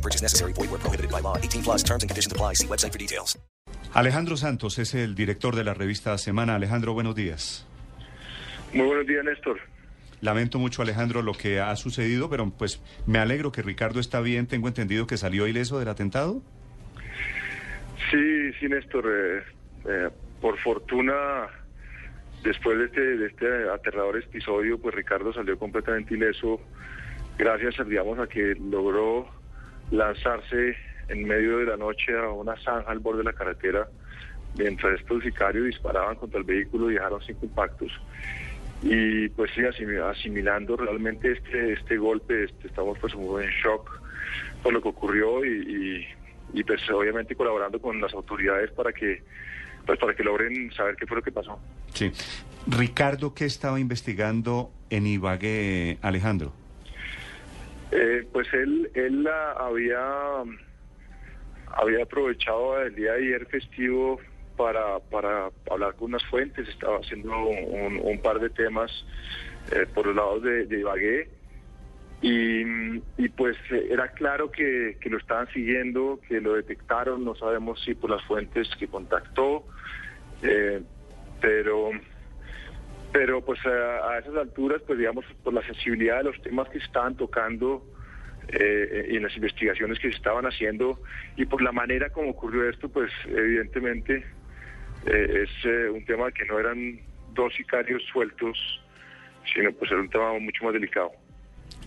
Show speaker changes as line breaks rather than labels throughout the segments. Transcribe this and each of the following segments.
Purchase necessary. Void where prohibited by law. 18 plus terms and conditions apply. See website for details.
Alejandro Santos es el director de la revista Semana. Alejandro, buenos días.
Muy buenos días, Néstor.
Lamento mucho, Alejandro, lo que ha sucedido, pero pues me alegro que Ricardo está bien. Tengo entendido que salió ileso del atentado.
Sí, sí, Néstor. eh, eh, por fortuna, después de este, de este aterrador episodio, pues Ricardo salió completamente ileso, gracias, digamos, a que logró lanzarse en medio de la noche a una zanja al borde de la carretera, mientras estos sicarios disparaban contra el vehículo y dejaron cinco impactos. Y pues sí, asim- asimilando realmente este, este golpe, este, estamos pues muy en shock por lo que ocurrió y, y, y, pues obviamente colaborando con las autoridades para que pues para que logren saber qué fue lo que pasó.
Sí. Ricardo, ¿qué estaba investigando en Ibagué, Alejandro?
Eh, pues él, él ah, había, había aprovechado el día de ayer festivo para, para hablar con unas fuentes, estaba haciendo un, par de temas eh, por los lados de, de Ibagué. Y, pues era claro que, que lo estaban siguiendo, que lo detectaron, no sabemos si por las fuentes que contactó, eh, pero pero pues a, a esas alturas, pues digamos, por la sensibilidad de los temas que estaban tocando eh, y en las investigaciones que se estaban haciendo y por la manera como ocurrió esto, pues evidentemente eh, es eh, un tema que no eran dos sicarios sueltos, sino pues era un tema mucho más delicado.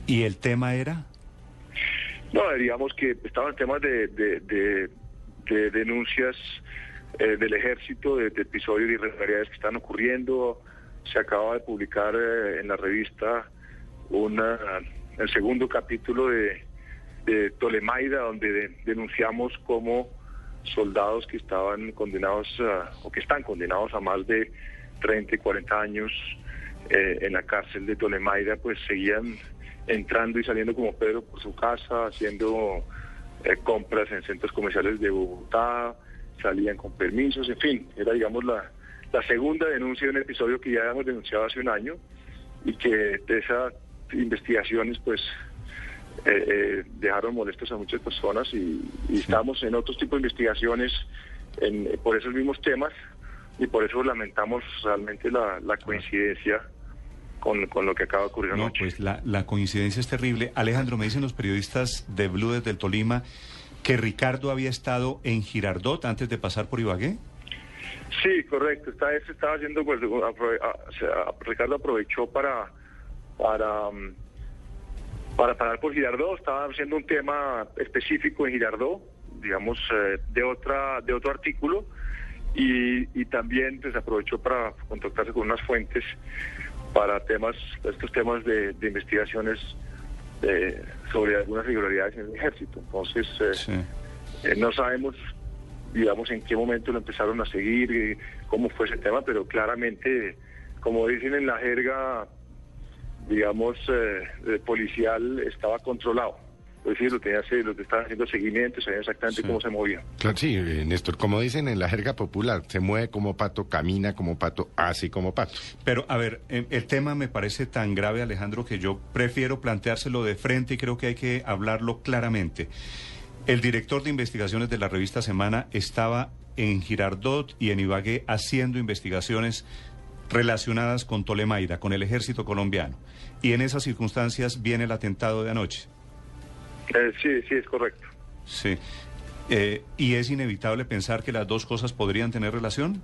¿Y el tema era?
No, digamos que estaban temas de, de, de- de denuncias del ejército, de episodios de irregularidades que están ocurriendo. Se acaba de publicar eh, en la revista una, el segundo capítulo de, de Tolemaida, donde de- denunciamos cómo soldados que estaban condenados o que están condenados a más de 30 y 40 años eh, en la cárcel de Tolemaida, pues seguían entrando y saliendo como Pedro por su casa, haciendo eh, compras en centros comerciales de Bogotá, salían con permisos, en fin, era digamos la, la segunda denuncia de un episodio que ya habíamos denunciado hace un año y que de esas investigaciones pues eh, eh, dejaron molestos a muchas personas y, y estamos en otros tipos de investigaciones en- por esos mismos temas y por eso lamentamos realmente la, la coincidencia con, con lo que acaba de ocurrir
No,
anoche.
pues la, la coincidencia es terrible. Alejandro, me dicen los periodistas de Blue desde el Tolima que Ricardo había estado en Girardot antes de pasar por Ibagué.
Sí, correcto. Esta vez estaba haciendo, pues, Ricardo aprovechó para para mm, para parar por Girardot. Estaba haciendo un tema específico en Girardot, digamos, eh, de otra de otro artículo y, y también pues aprovechó para contactarse con unas fuentes para temas estos temas de, de investigaciones eh, sobre algunas irregularidades en el ejército. Entonces eh,
Sí.
eh, no sabemos, digamos, en qué momento lo empezaron a seguir, eh, cómo fue ese tema, pero claramente, como dicen en la jerga, digamos, eh, policial, estaba controlado. Es decir, lo, tenía, lo que estaban haciendo seguimiento, sabían exactamente
Sí.
cómo se movía.
Claro, sí, eh, Néstor, como dicen en la jerga popular, se mueve como pato, camina como pato, así como pato.
Pero, a ver, eh, el tema me parece tan grave, Alejandro, que yo prefiero planteárselo de frente y creo que hay que hablarlo claramente. El director de investigaciones de la revista Semana estaba en Girardot y en Ibagué haciendo investigaciones relacionadas con Tolemaida, con el ejército colombiano. Y en esas circunstancias viene el atentado de anoche.
Eh, sí, sí, es correcto.
Sí. Eh, ¿Y es inevitable pensar que las dos cosas podrían tener relación?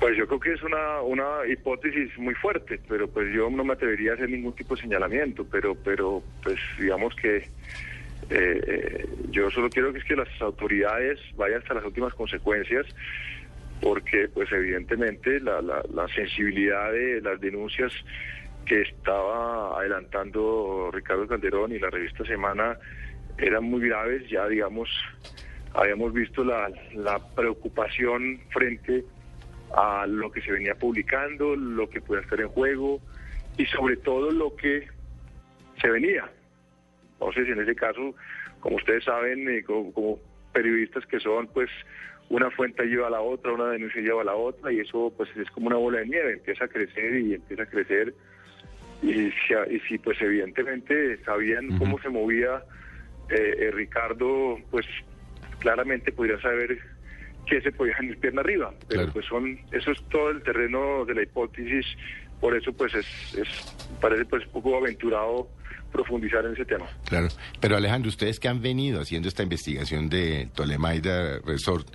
Pues yo creo que es una, una hipótesis muy fuerte, pero pues yo no me atrevería a hacer ningún tipo de señalamiento, pero, pero pues digamos que eh, eh, yo solo quiero que es que las autoridades vayan hasta las últimas consecuencias, porque pues evidentemente la, la, la sensibilidad de las denuncias que estaba adelantando Ricardo Calderón y la revista Semana eran muy graves, ya digamos habíamos visto la, la preocupación frente a lo que se venía publicando, lo que puede estar en juego y sobre todo lo que se venía. Entonces, en ese caso, como ustedes saben, eh, como, como periodistas que son, pues una fuente lleva a la otra, una denuncia lleva a la otra y eso pues es como una bola de nieve, empieza a crecer y empieza a crecer. Y si, y si pues evidentemente sabían cómo se movía eh, eh, Ricardo, pues claramente podría saber que se podía ir pierna arriba, pero pues son eso es todo el terreno de la hipótesis, por eso pues es, es parece pues un poco aventurado profundizar en ese tema.
Claro, pero Alejandro, ustedes que han venido haciendo esta investigación de Tolemaida Resort,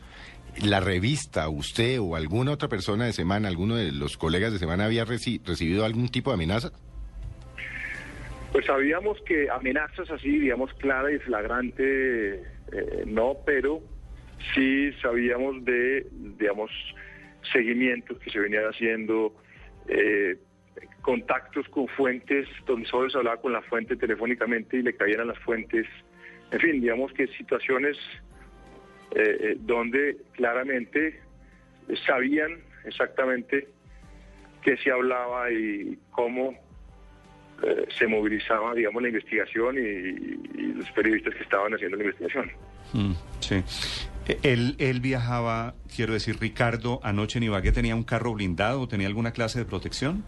la revista, usted o alguna otra persona de Semana, alguno de los colegas de Semana había reci recibido algún tipo de amenaza?
Pues sabíamos que amenazas así, digamos, clara y flagrante, eh, no, pero sí sabíamos de, digamos, seguimientos que se venían haciendo, eh, contactos con fuentes donde solo se hablaba con la fuente telefónicamente y le caían a las fuentes. En fin, digamos que situaciones eh, eh, donde claramente sabían exactamente qué se hablaba y cómo eh, se movilizaba, digamos, la investigación y, los periodistas que estaban haciendo la investigación.
Mm, sí. Él, él viajaba, quiero decir, Ricardo, anoche en Ibagué tenía un carro blindado, tenía alguna clase de protección?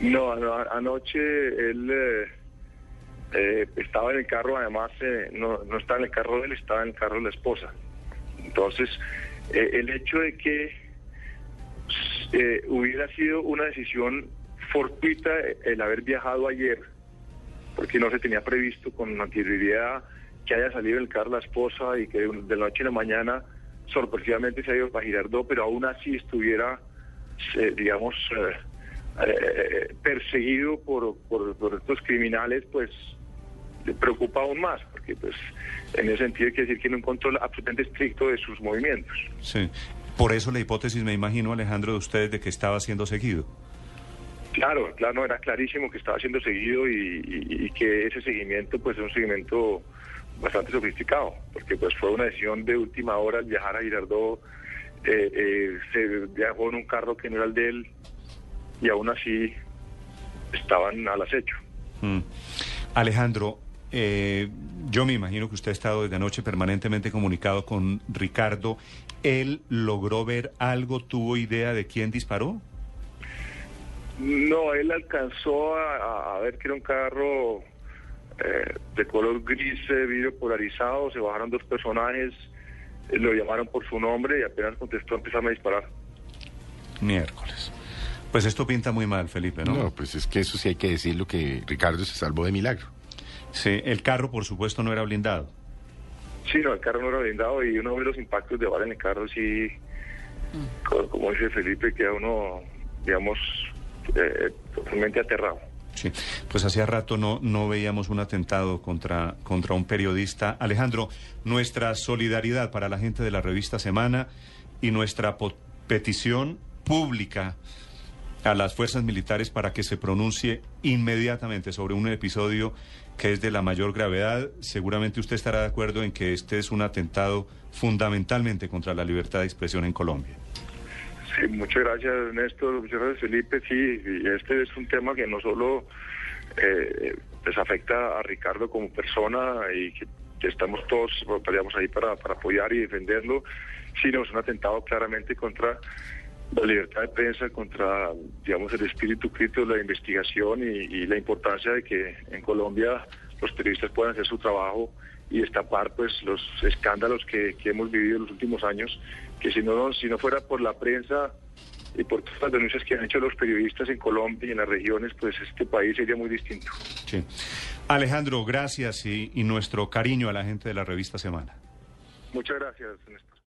No, anoche él eh, estaba en el carro, además eh, no, no estaba en el carro de él, estaba en el carro de la esposa. Entonces, eh, el hecho de que hubiera sido una decisión fortuita el haber viajado ayer, porque no se tenía previsto con anterioridad que haya salido el carro la esposa y que de la noche a la mañana sorpresivamente se ha ido para Girardot, pero aún así estuviera, digamos, perseguido por, por, por, estos criminales, pues preocupa aún más, porque pues en ese sentido quiere decir que tiene un control absolutamente estricto de sus movimientos.
Sí, por eso la hipótesis, me imagino, Alejandro, de ustedes de que estaba siendo seguido.
Claro, claro, era clarísimo que estaba siendo seguido y, que ese seguimiento pues es un seguimiento bastante sofisticado, porque pues fue una decisión de última hora viajar a Girardot, eh, eh, se viajó en un carro que no era el de él y aún así estaban al acecho.
Mm. Alejandro, eh, yo me imagino que usted ha estado desde anoche permanentemente comunicado con Ricardo. ¿Él logró ver algo, tuvo idea de quién disparó?
No, él alcanzó a, ver que era un carro eh, de color gris, eh, vidrio polarizado, se bajaron dos personajes, lo llamaron por su nombre y apenas contestó empezaron a disparar.
Miércoles. Pues esto pinta muy mal, Felipe, ¿no?
No, pues es que eso sí hay que decirlo que Ricardo se salvó de milagro.
Sí, el carro, por supuesto, no era blindado.
Sí, no, el carro no era blindado y uno ve los impactos de bala en el carro, sí, como, dice Felipe, queda uno, digamos, eh, totalmente aterrado.
Sí, pues hacía rato no, no veíamos un atentado contra, contra un periodista. Alejandro, nuestra solidaridad para la gente de la revista Semana y nuestra petición pública a las fuerzas militares para que se pronuncie inmediatamente sobre un episodio que es de la mayor gravedad. Seguramente usted estará de acuerdo en que este es un atentado fundamentalmente contra la libertad de expresión en Colombia.
Sí, muchas gracias Néstor, muchas gracias Felipe. Sí, este es un tema que no solo eh, les afecta a Ricardo como persona y que estamos todos estaríamos ahí para, para apoyar y defenderlo, sino es un atentado claramente contra la libertad de prensa, contra, digamos, el espíritu crítico de la investigación y, la importancia de que en Colombia los periodistas puedan hacer su trabajo y destapar pues los escándalos que, hemos vivido en los últimos años, que si no, si no fuera por la prensa y por todas las denuncias que han hecho los periodistas en Colombia y en las regiones, pues este país sería muy distinto.
Sí. Alejandro, gracias y, y nuestro cariño a la gente de la revista Semana.
Muchas gracias, Néstor.